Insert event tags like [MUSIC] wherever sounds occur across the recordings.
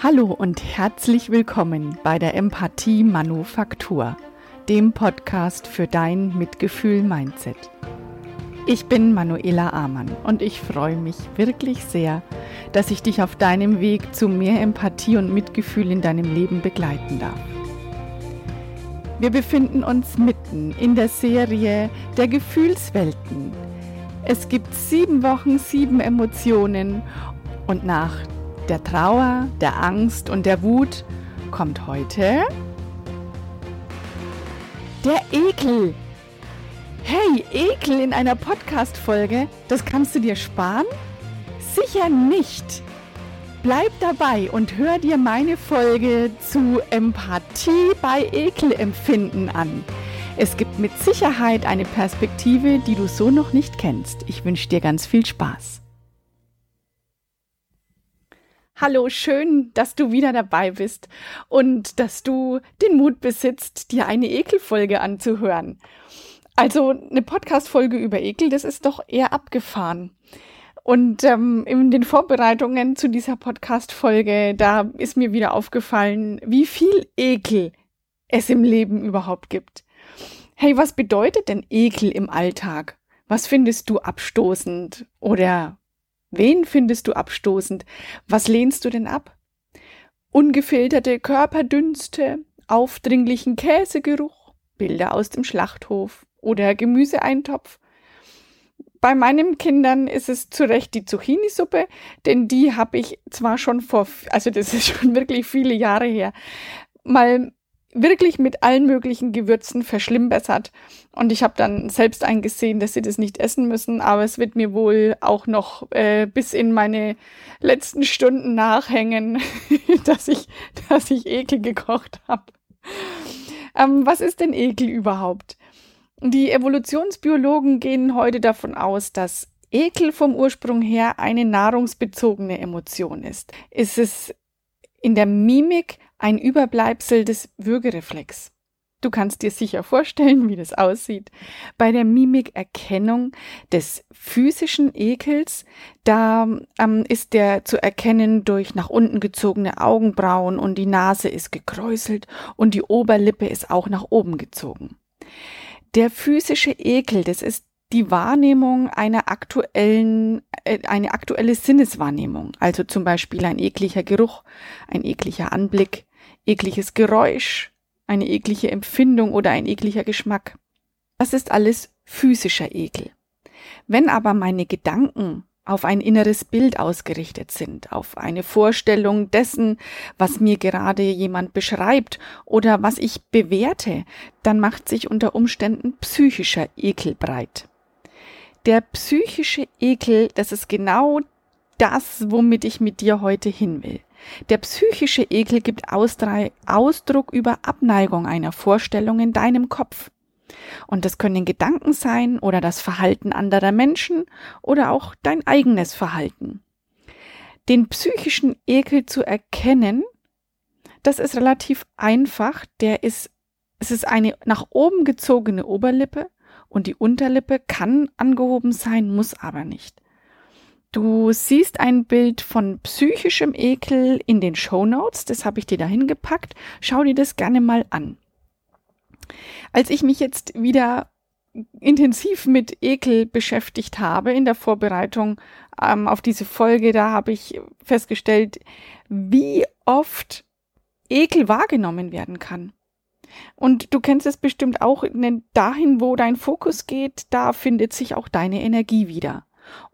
Hallo und herzlich willkommen bei der Empathie Manufaktur, dem Podcast für dein Mitgefühl-Mindset. Ich bin Manuela Amann und ich freue mich wirklich sehr, dass ich dich auf deinem Weg zu mehr Empathie und Mitgefühl in deinem Leben begleiten darf. Wir befinden uns mitten in der Serie der Gefühlswelten. Es gibt sieben Wochen, sieben Emotionen und nach der Trauer, der Angst und der Wut kommt heute der Ekel. Hey, Ekel in einer Podcast-Folge, das kannst du dir sparen? Sicher nicht. Bleib dabei und hör dir meine Folge zu Empathie bei Ekelempfinden an. Es gibt mit Sicherheit eine Perspektive, die du so noch nicht kennst. Ich wünsche dir ganz viel Spaß. Hallo, schön, dass du wieder dabei bist und dass du den Mut besitzt, dir eine Ekelfolge anzuhören. Also eine Podcast-Folge über Ekel, das ist doch eher abgefahren. Und ähm, in den Vorbereitungen zu dieser Podcast-Folge, da ist mir wieder aufgefallen, wie viel Ekel es im Leben überhaupt gibt. Hey, was bedeutet denn Ekel im Alltag? Was findest du abstoßend oder Wen findest du abstoßend? Was lehnst du denn ab? Ungefilterte Körperdünste, aufdringlichen Käsegeruch, Bilder aus dem Schlachthof oder Gemüseeintopf. Bei meinen Kindern ist es zu Recht die Zucchini-Suppe, denn die habe ich zwar schon vor, also das ist schon [LAUGHS] wirklich viele Jahre her, mal wirklich mit allen möglichen Gewürzen verschlimmbessert. Und ich habe dann selbst eingesehen, dass sie das nicht essen müssen, aber es wird mir wohl auch noch äh, bis in meine letzten Stunden nachhängen, [LAUGHS] dass ich, dass ich Ekel gekocht habe. Ähm, was ist denn Ekel überhaupt? Die Evolutionsbiologen gehen heute davon aus, dass Ekel vom Ursprung her eine nahrungsbezogene Emotion ist. Ist es in der Mimik ein Überbleibsel des Würgereflex. Du kannst dir sicher vorstellen, wie das aussieht. Bei der Mimikerkennung des physischen Ekels, da ähm, ist der zu erkennen durch nach unten gezogene Augenbrauen und die Nase ist gekräuselt und die Oberlippe ist auch nach oben gezogen. Der physische Ekel, das ist die Wahrnehmung einer aktuellen, äh, eine aktuelle Sinneswahrnehmung. Also zum Beispiel ein ekliger Geruch, ein ekliger Anblick, ekliges Geräusch, eine eklige Empfindung oder ein ekliger Geschmack. Das ist alles physischer Ekel. Wenn aber meine Gedanken auf ein inneres Bild ausgerichtet sind, auf eine Vorstellung dessen, was mir gerade jemand beschreibt oder was ich bewerte, dann macht sich unter Umständen psychischer Ekel breit. Der psychische Ekel, das ist genau das, womit ich mit dir heute hin will. Der psychische Ekel gibt Ausdruck über Abneigung einer Vorstellung in deinem Kopf. Und das können Gedanken sein oder das Verhalten anderer Menschen oder auch dein eigenes Verhalten. Den psychischen Ekel zu erkennen, das ist relativ einfach. Der ist, es ist eine nach oben gezogene Oberlippe und die Unterlippe kann angehoben sein, muss aber nicht. Du siehst ein Bild von psychischem Ekel in den Show Notes, das habe ich dir dahin gepackt. Schau dir das gerne mal an. Als ich mich jetzt wieder intensiv mit Ekel beschäftigt habe in der Vorbereitung ähm, auf diese Folge, da habe ich festgestellt, wie oft Ekel wahrgenommen werden kann. Und du kennst es bestimmt auch, dahin, wo dein Fokus geht, da findet sich auch deine Energie wieder.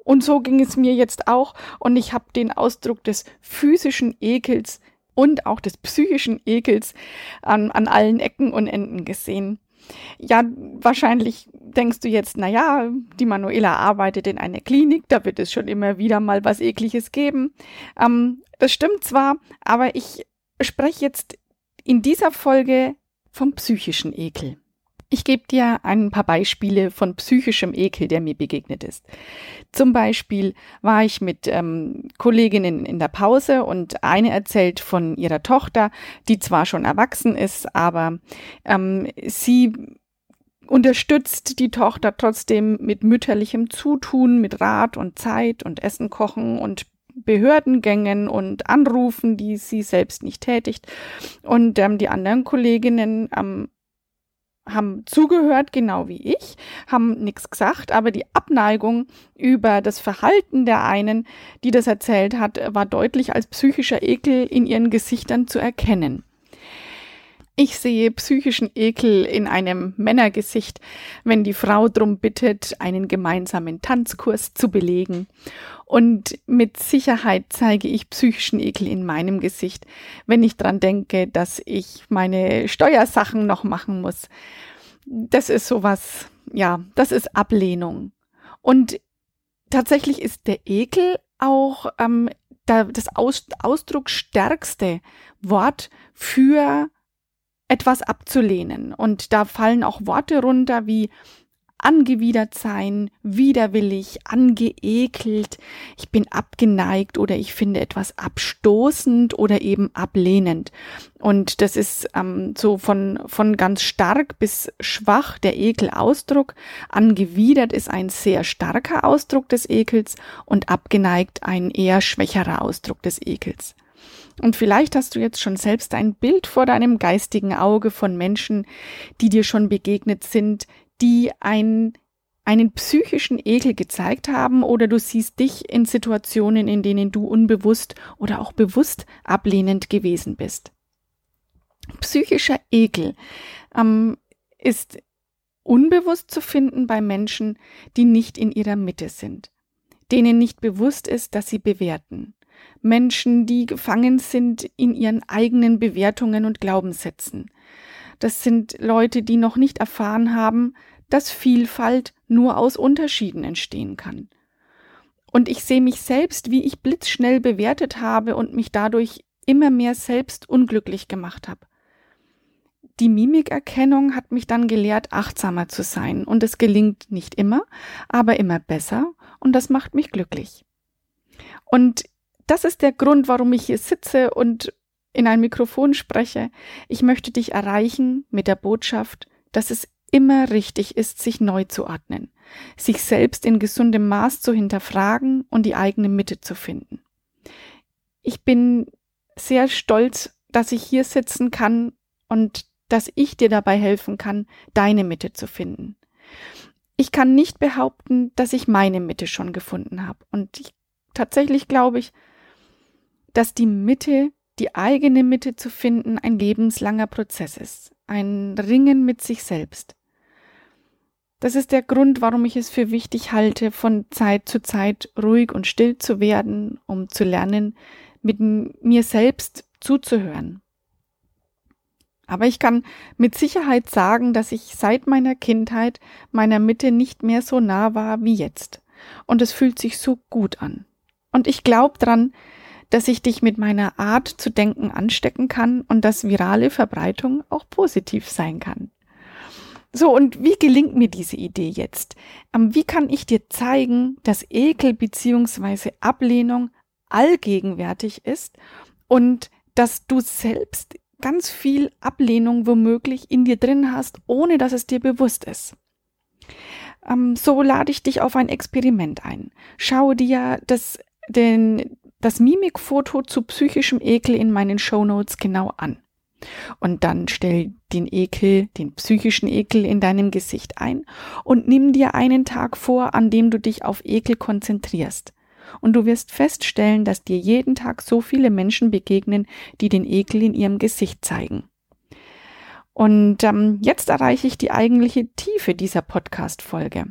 Und so ging es mir jetzt auch und ich habe den Ausdruck des physischen Ekels und auch des psychischen Ekels an, an allen Ecken und Enden gesehen. Ja, wahrscheinlich denkst du jetzt, na ja, die Manuela arbeitet in einer Klinik, da wird es schon immer wieder mal was Ekliges geben. Ähm, das stimmt zwar, aber ich spreche jetzt in dieser Folge vom psychischen Ekel. Ich gebe dir ein paar Beispiele von psychischem Ekel, der mir begegnet ist. Zum Beispiel war ich mit ähm, Kolleginnen in der Pause und eine erzählt von ihrer Tochter, die zwar schon erwachsen ist, aber ähm, sie unterstützt die Tochter trotzdem mit mütterlichem Zutun, mit Rat und Zeit und Essen kochen und Behördengängen und Anrufen, die sie selbst nicht tätigt. Und ähm, die anderen Kolleginnen ähm, haben zugehört, genau wie ich, haben nichts gesagt, aber die Abneigung über das Verhalten der einen, die das erzählt hat, war deutlich als psychischer Ekel in ihren Gesichtern zu erkennen. Ich sehe psychischen Ekel in einem Männergesicht, wenn die Frau drum bittet, einen gemeinsamen Tanzkurs zu belegen. Und mit Sicherheit zeige ich psychischen Ekel in meinem Gesicht, wenn ich dran denke, dass ich meine Steuersachen noch machen muss. Das ist sowas, ja, das ist Ablehnung. Und tatsächlich ist der Ekel auch ähm, das Aus ausdrucksstärkste Wort für etwas abzulehnen. Und da fallen auch Worte runter wie angewidert sein, widerwillig, angeekelt, ich bin abgeneigt oder ich finde etwas abstoßend oder eben ablehnend. Und das ist ähm, so von, von ganz stark bis schwach der Ekelausdruck. Angewidert ist ein sehr starker Ausdruck des Ekels und abgeneigt ein eher schwächerer Ausdruck des Ekels. Und vielleicht hast du jetzt schon selbst ein Bild vor deinem geistigen Auge von Menschen, die dir schon begegnet sind, die ein, einen psychischen Ekel gezeigt haben oder du siehst dich in Situationen, in denen du unbewusst oder auch bewusst ablehnend gewesen bist. Psychischer Ekel ähm, ist unbewusst zu finden bei Menschen, die nicht in ihrer Mitte sind, denen nicht bewusst ist, dass sie bewerten, Menschen, die gefangen sind in ihren eigenen Bewertungen und Glaubenssätzen. Das sind Leute, die noch nicht erfahren haben, dass Vielfalt nur aus Unterschieden entstehen kann. Und ich sehe mich selbst, wie ich blitzschnell bewertet habe und mich dadurch immer mehr selbst unglücklich gemacht habe. Die Mimikerkennung hat mich dann gelehrt, achtsamer zu sein. Und es gelingt nicht immer, aber immer besser. Und das macht mich glücklich. Und das ist der Grund, warum ich hier sitze und in ein Mikrofon spreche. Ich möchte dich erreichen mit der Botschaft, dass es immer richtig ist, sich neu zu ordnen, sich selbst in gesundem Maß zu hinterfragen und die eigene Mitte zu finden. Ich bin sehr stolz, dass ich hier sitzen kann und dass ich dir dabei helfen kann, deine Mitte zu finden. Ich kann nicht behaupten, dass ich meine Mitte schon gefunden habe. Und ich, tatsächlich glaube ich, dass die Mitte, die eigene Mitte zu finden, ein lebenslanger Prozess ist, ein Ringen mit sich selbst. Das ist der Grund, warum ich es für wichtig halte, von Zeit zu Zeit ruhig und still zu werden, um zu lernen, mit mir selbst zuzuhören. Aber ich kann mit Sicherheit sagen, dass ich seit meiner Kindheit meiner Mitte nicht mehr so nah war wie jetzt. Und es fühlt sich so gut an. Und ich glaube dran, dass ich dich mit meiner Art zu denken anstecken kann und dass virale Verbreitung auch positiv sein kann. So, und wie gelingt mir diese Idee jetzt? Ähm, wie kann ich dir zeigen, dass Ekel beziehungsweise Ablehnung allgegenwärtig ist und dass du selbst ganz viel Ablehnung womöglich in dir drin hast, ohne dass es dir bewusst ist? Ähm, so lade ich dich auf ein Experiment ein. Schau dir das, den, das Mimikfoto zu psychischem Ekel in meinen Shownotes genau an. Und dann stell den Ekel, den psychischen Ekel in deinem Gesicht ein und nimm dir einen Tag vor, an dem du dich auf Ekel konzentrierst. Und du wirst feststellen, dass dir jeden Tag so viele Menschen begegnen, die den Ekel in ihrem Gesicht zeigen. Und ähm, jetzt erreiche ich die eigentliche Tiefe dieser Podcast-Folge.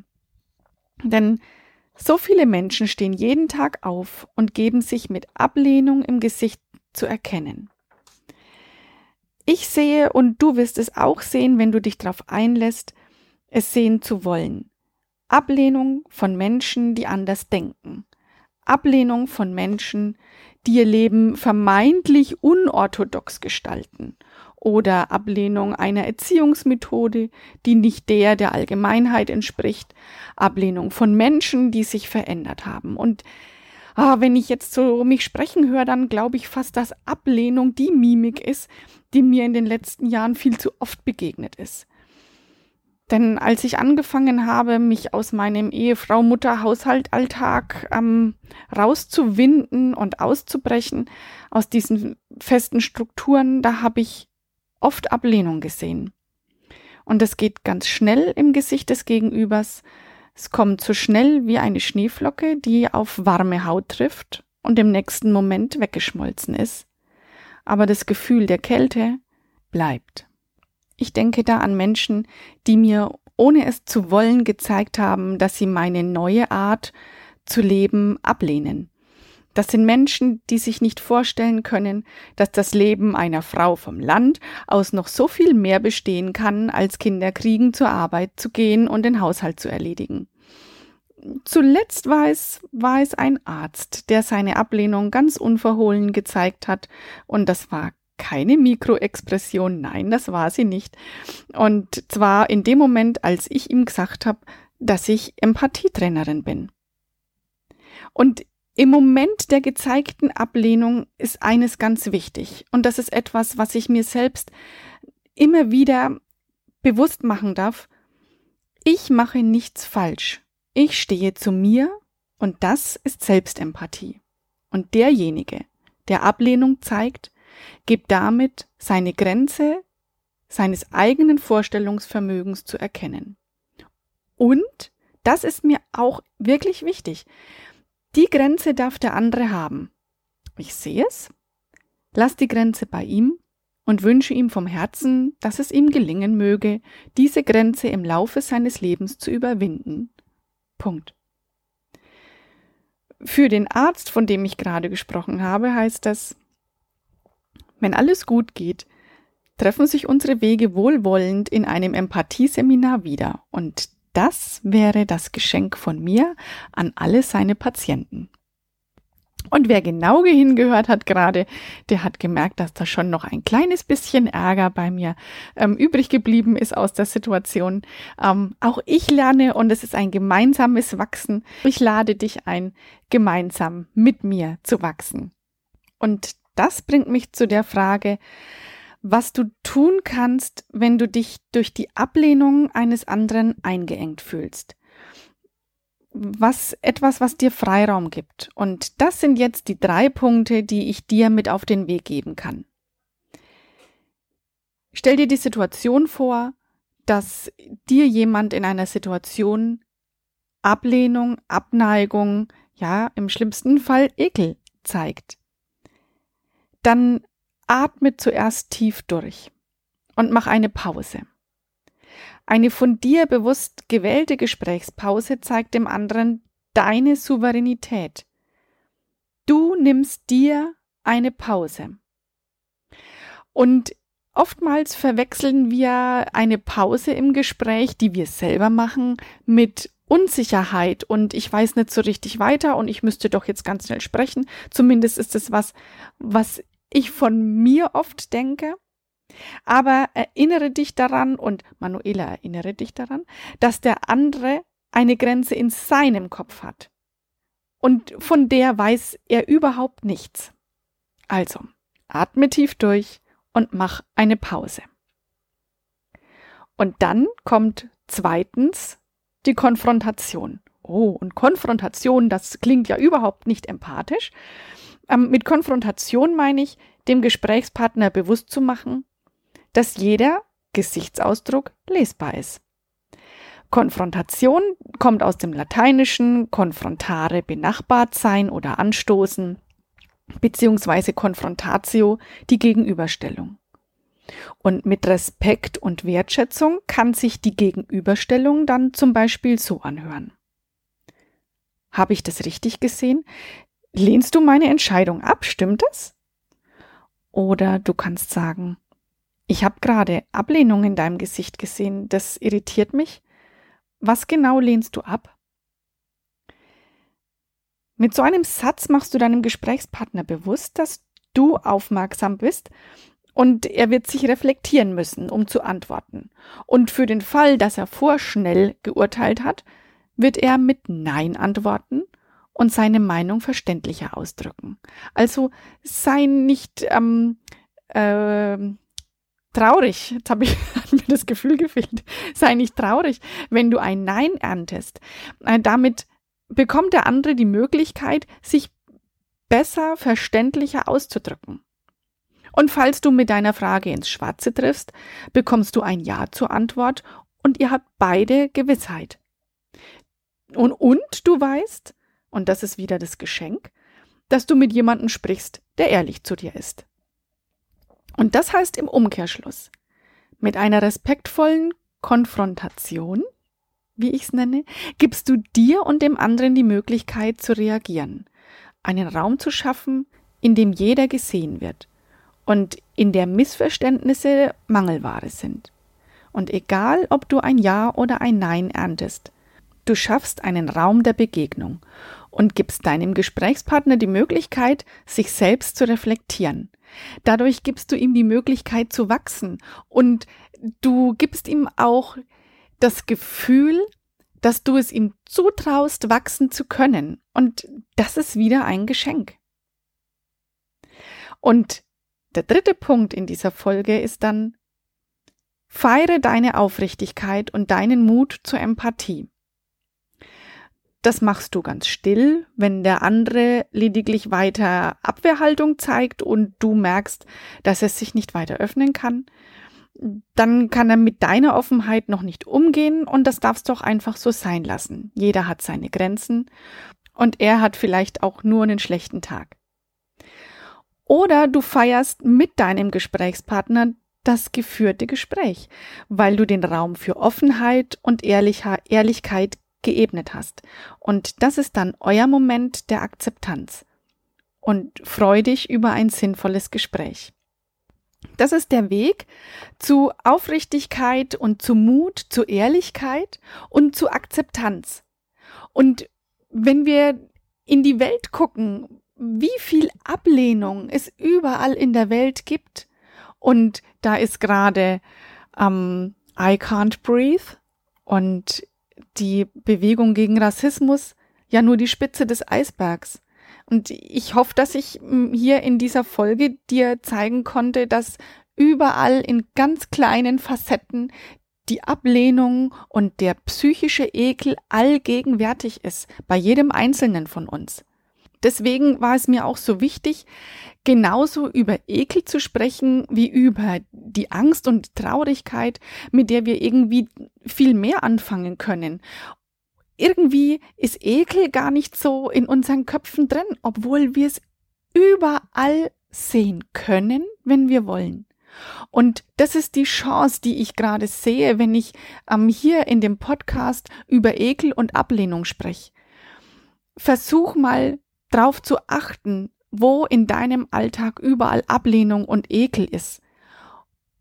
Denn so viele Menschen stehen jeden Tag auf und geben sich mit Ablehnung im Gesicht zu erkennen. Ich sehe und du wirst es auch sehen, wenn du dich darauf einlässt, es sehen zu wollen. Ablehnung von Menschen, die anders denken. Ablehnung von Menschen, die ihr Leben vermeintlich unorthodox gestalten oder Ablehnung einer Erziehungsmethode, die nicht der der Allgemeinheit entspricht, Ablehnung von Menschen, die sich verändert haben. Und ah, wenn ich jetzt so mich sprechen höre, dann glaube ich fast, dass Ablehnung die Mimik ist, die mir in den letzten Jahren viel zu oft begegnet ist. Denn als ich angefangen habe, mich aus meinem Ehefrau-Mutter-Haushalt-Alltag ähm, rauszuwinden und auszubrechen, aus diesen festen Strukturen, da habe ich oft Ablehnung gesehen. Und es geht ganz schnell im Gesicht des Gegenübers. Es kommt so schnell wie eine Schneeflocke, die auf warme Haut trifft und im nächsten Moment weggeschmolzen ist. Aber das Gefühl der Kälte bleibt. Ich denke da an Menschen, die mir ohne es zu wollen gezeigt haben, dass sie meine neue Art zu leben ablehnen. Das sind Menschen, die sich nicht vorstellen können, dass das Leben einer Frau vom Land aus noch so viel mehr bestehen kann, als Kinder kriegen, zur Arbeit zu gehen und den Haushalt zu erledigen. Zuletzt war es, war es ein Arzt, der seine Ablehnung ganz unverhohlen gezeigt hat, und das war keine Mikroexpression, nein, das war sie nicht. Und zwar in dem Moment, als ich ihm gesagt habe, dass ich Empathietrainerin bin. Und im Moment der gezeigten Ablehnung ist eines ganz wichtig. Und das ist etwas, was ich mir selbst immer wieder bewusst machen darf. Ich mache nichts falsch. Ich stehe zu mir und das ist Selbstempathie. Und derjenige, der Ablehnung zeigt, gibt damit seine Grenze seines eigenen Vorstellungsvermögens zu erkennen. Und, das ist mir auch wirklich wichtig, die Grenze darf der andere haben. Ich sehe es, lass die Grenze bei ihm und wünsche ihm vom Herzen, dass es ihm gelingen möge, diese Grenze im Laufe seines Lebens zu überwinden. Punkt. Für den Arzt, von dem ich gerade gesprochen habe, heißt das, wenn alles gut geht, treffen sich unsere Wege wohlwollend in einem Empathieseminar wieder und das wäre das Geschenk von mir an alle seine Patienten. Und wer genau hingehört hat gerade, der hat gemerkt, dass da schon noch ein kleines bisschen Ärger bei mir ähm, übrig geblieben ist aus der Situation. Ähm, auch ich lerne und es ist ein gemeinsames Wachsen. Ich lade dich ein, gemeinsam mit mir zu wachsen. Und das bringt mich zu der Frage, was du tun kannst, wenn du dich durch die Ablehnung eines anderen eingeengt fühlst. Was etwas, was dir Freiraum gibt. Und das sind jetzt die drei Punkte, die ich dir mit auf den Weg geben kann. Stell dir die Situation vor, dass dir jemand in einer Situation Ablehnung, Abneigung, ja, im schlimmsten Fall Ekel zeigt. Dann Atme zuerst tief durch und mach eine Pause. Eine von dir bewusst gewählte Gesprächspause zeigt dem anderen deine Souveränität. Du nimmst dir eine Pause. Und oftmals verwechseln wir eine Pause im Gespräch, die wir selber machen, mit Unsicherheit und ich weiß nicht so richtig weiter und ich müsste doch jetzt ganz schnell sprechen. Zumindest ist es was, was ich von mir oft denke. Aber erinnere dich daran und Manuela erinnere dich daran, dass der andere eine Grenze in seinem Kopf hat. Und von der weiß er überhaupt nichts. Also, atme tief durch und mach eine Pause. Und dann kommt zweitens die Konfrontation. Oh, und Konfrontation, das klingt ja überhaupt nicht empathisch. Ähm, mit Konfrontation meine ich, dem Gesprächspartner bewusst zu machen, dass jeder Gesichtsausdruck lesbar ist. Konfrontation kommt aus dem Lateinischen confrontare benachbart sein oder anstoßen, beziehungsweise Confrontatio die Gegenüberstellung. Und mit Respekt und Wertschätzung kann sich die Gegenüberstellung dann zum Beispiel so anhören. Habe ich das richtig gesehen? Lehnst du meine Entscheidung ab? Stimmt das? Oder du kannst sagen, ich habe gerade Ablehnung in deinem Gesicht gesehen, das irritiert mich. Was genau lehnst du ab? Mit so einem Satz machst du deinem Gesprächspartner bewusst, dass du aufmerksam bist und er wird sich reflektieren müssen, um zu antworten. Und für den Fall, dass er vorschnell geurteilt hat, wird er mit Nein antworten und seine Meinung verständlicher ausdrücken. Also sei nicht ähm, äh, traurig, jetzt habe ich [LAUGHS] mir das Gefühl gefehlt. Sei nicht traurig, wenn du ein Nein erntest. Äh, damit bekommt der andere die Möglichkeit, sich besser, verständlicher auszudrücken. Und falls du mit deiner Frage ins Schwarze triffst, bekommst du ein Ja zur Antwort und ihr habt beide Gewissheit. Und, und du weißt, und das ist wieder das Geschenk, dass du mit jemandem sprichst, der ehrlich zu dir ist. Und das heißt im Umkehrschluss, mit einer respektvollen Konfrontation, wie ich es nenne, gibst du dir und dem anderen die Möglichkeit zu reagieren, einen Raum zu schaffen, in dem jeder gesehen wird und in der Missverständnisse Mangelware sind. Und egal, ob du ein Ja oder ein Nein erntest, du schaffst einen Raum der Begegnung und gibst deinem Gesprächspartner die Möglichkeit, sich selbst zu reflektieren. Dadurch gibst du ihm die Möglichkeit zu wachsen und du gibst ihm auch das Gefühl, dass du es ihm zutraust, wachsen zu können. Und das ist wieder ein Geschenk. Und der dritte Punkt in dieser Folge ist dann, feiere deine Aufrichtigkeit und deinen Mut zur Empathie. Das machst du ganz still, wenn der andere lediglich weiter Abwehrhaltung zeigt und du merkst, dass er sich nicht weiter öffnen kann. Dann kann er mit deiner Offenheit noch nicht umgehen und das darfst du auch einfach so sein lassen. Jeder hat seine Grenzen und er hat vielleicht auch nur einen schlechten Tag. Oder du feierst mit deinem Gesprächspartner das geführte Gespräch, weil du den Raum für Offenheit und Ehrlichkeit geebnet hast. Und das ist dann euer Moment der Akzeptanz. Und freu dich über ein sinnvolles Gespräch. Das ist der Weg zu Aufrichtigkeit und zu Mut, zu Ehrlichkeit und zu Akzeptanz. Und wenn wir in die Welt gucken, wie viel Ablehnung es überall in der Welt gibt, und da ist gerade ähm, I Can't Breathe und die Bewegung gegen Rassismus ja nur die Spitze des Eisbergs. Und ich hoffe, dass ich hm, hier in dieser Folge dir zeigen konnte, dass überall in ganz kleinen Facetten die Ablehnung und der psychische Ekel allgegenwärtig ist, bei jedem Einzelnen von uns. Deswegen war es mir auch so wichtig, genauso über Ekel zu sprechen wie über die Angst und Traurigkeit, mit der wir irgendwie viel mehr anfangen können. Irgendwie ist Ekel gar nicht so in unseren Köpfen drin, obwohl wir es überall sehen können, wenn wir wollen. Und das ist die Chance, die ich gerade sehe, wenn ich ähm, hier in dem Podcast über Ekel und Ablehnung spreche. Versuch mal drauf zu achten, wo in deinem Alltag überall Ablehnung und Ekel ist.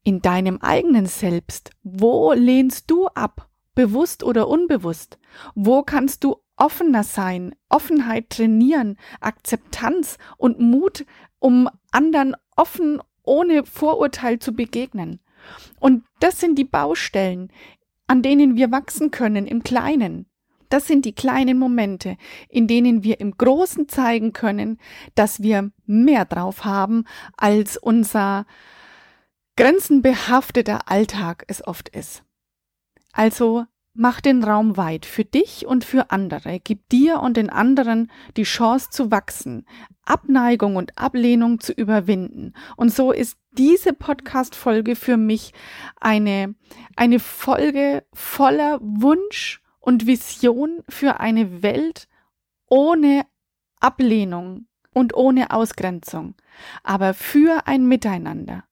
In deinem eigenen Selbst, wo lehnst du ab, bewusst oder unbewusst? Wo kannst du offener sein, Offenheit trainieren, Akzeptanz und Mut, um anderen offen ohne Vorurteil zu begegnen? Und das sind die Baustellen, an denen wir wachsen können im Kleinen. Das sind die kleinen Momente, in denen wir im Großen zeigen können, dass wir mehr drauf haben, als unser grenzenbehafteter Alltag es oft ist. Also mach den Raum weit für dich und für andere. Gib dir und den anderen die Chance zu wachsen, Abneigung und Ablehnung zu überwinden. Und so ist diese Podcast-Folge für mich eine, eine Folge voller Wunsch und Vision für eine Welt ohne Ablehnung und ohne Ausgrenzung, aber für ein Miteinander.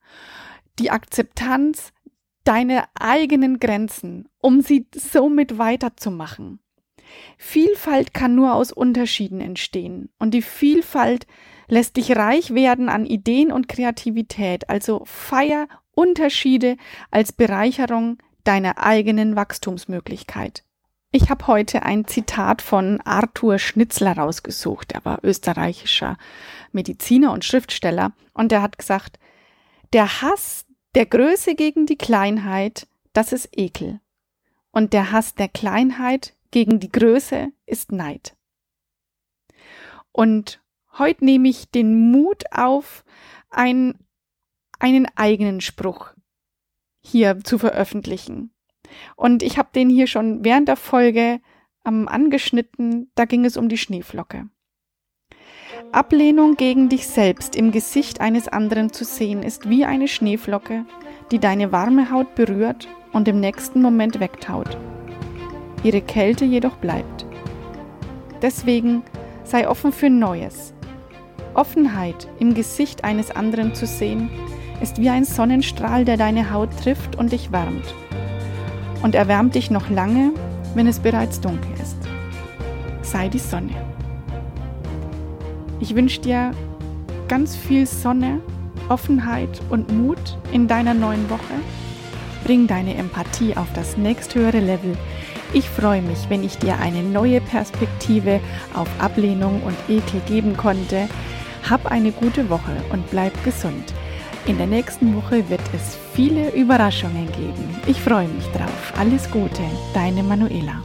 Die Akzeptanz deiner eigenen Grenzen, um sie somit weiterzumachen. Vielfalt kann nur aus Unterschieden entstehen und die Vielfalt lässt dich reich werden an Ideen und Kreativität, also feier Unterschiede als Bereicherung deiner eigenen Wachstumsmöglichkeit. Ich habe heute ein Zitat von Arthur Schnitzler rausgesucht. Er war österreichischer Mediziner und Schriftsteller und er hat gesagt, der Hass der Größe gegen die Kleinheit, das ist Ekel. Und der Hass der Kleinheit gegen die Größe ist Neid. Und heute nehme ich den Mut auf, ein, einen eigenen Spruch hier zu veröffentlichen. Und ich habe den hier schon während der Folge ähm, angeschnitten, da ging es um die Schneeflocke. Ablehnung gegen dich selbst im Gesicht eines anderen zu sehen, ist wie eine Schneeflocke, die deine warme Haut berührt und im nächsten Moment wegtaut. Ihre Kälte jedoch bleibt. Deswegen sei offen für Neues. Offenheit im Gesicht eines anderen zu sehen, ist wie ein Sonnenstrahl, der deine Haut trifft und dich wärmt. Und erwärmt dich noch lange, wenn es bereits dunkel ist. Sei die Sonne. Ich wünsche dir ganz viel Sonne, Offenheit und Mut in deiner neuen Woche. Bring deine Empathie auf das nächsthöhere Level. Ich freue mich, wenn ich dir eine neue Perspektive auf Ablehnung und Ekel geben konnte. Hab eine gute Woche und bleib gesund. In der nächsten Woche wird es viele Überraschungen geben. Ich freue mich drauf. Alles Gute, deine Manuela.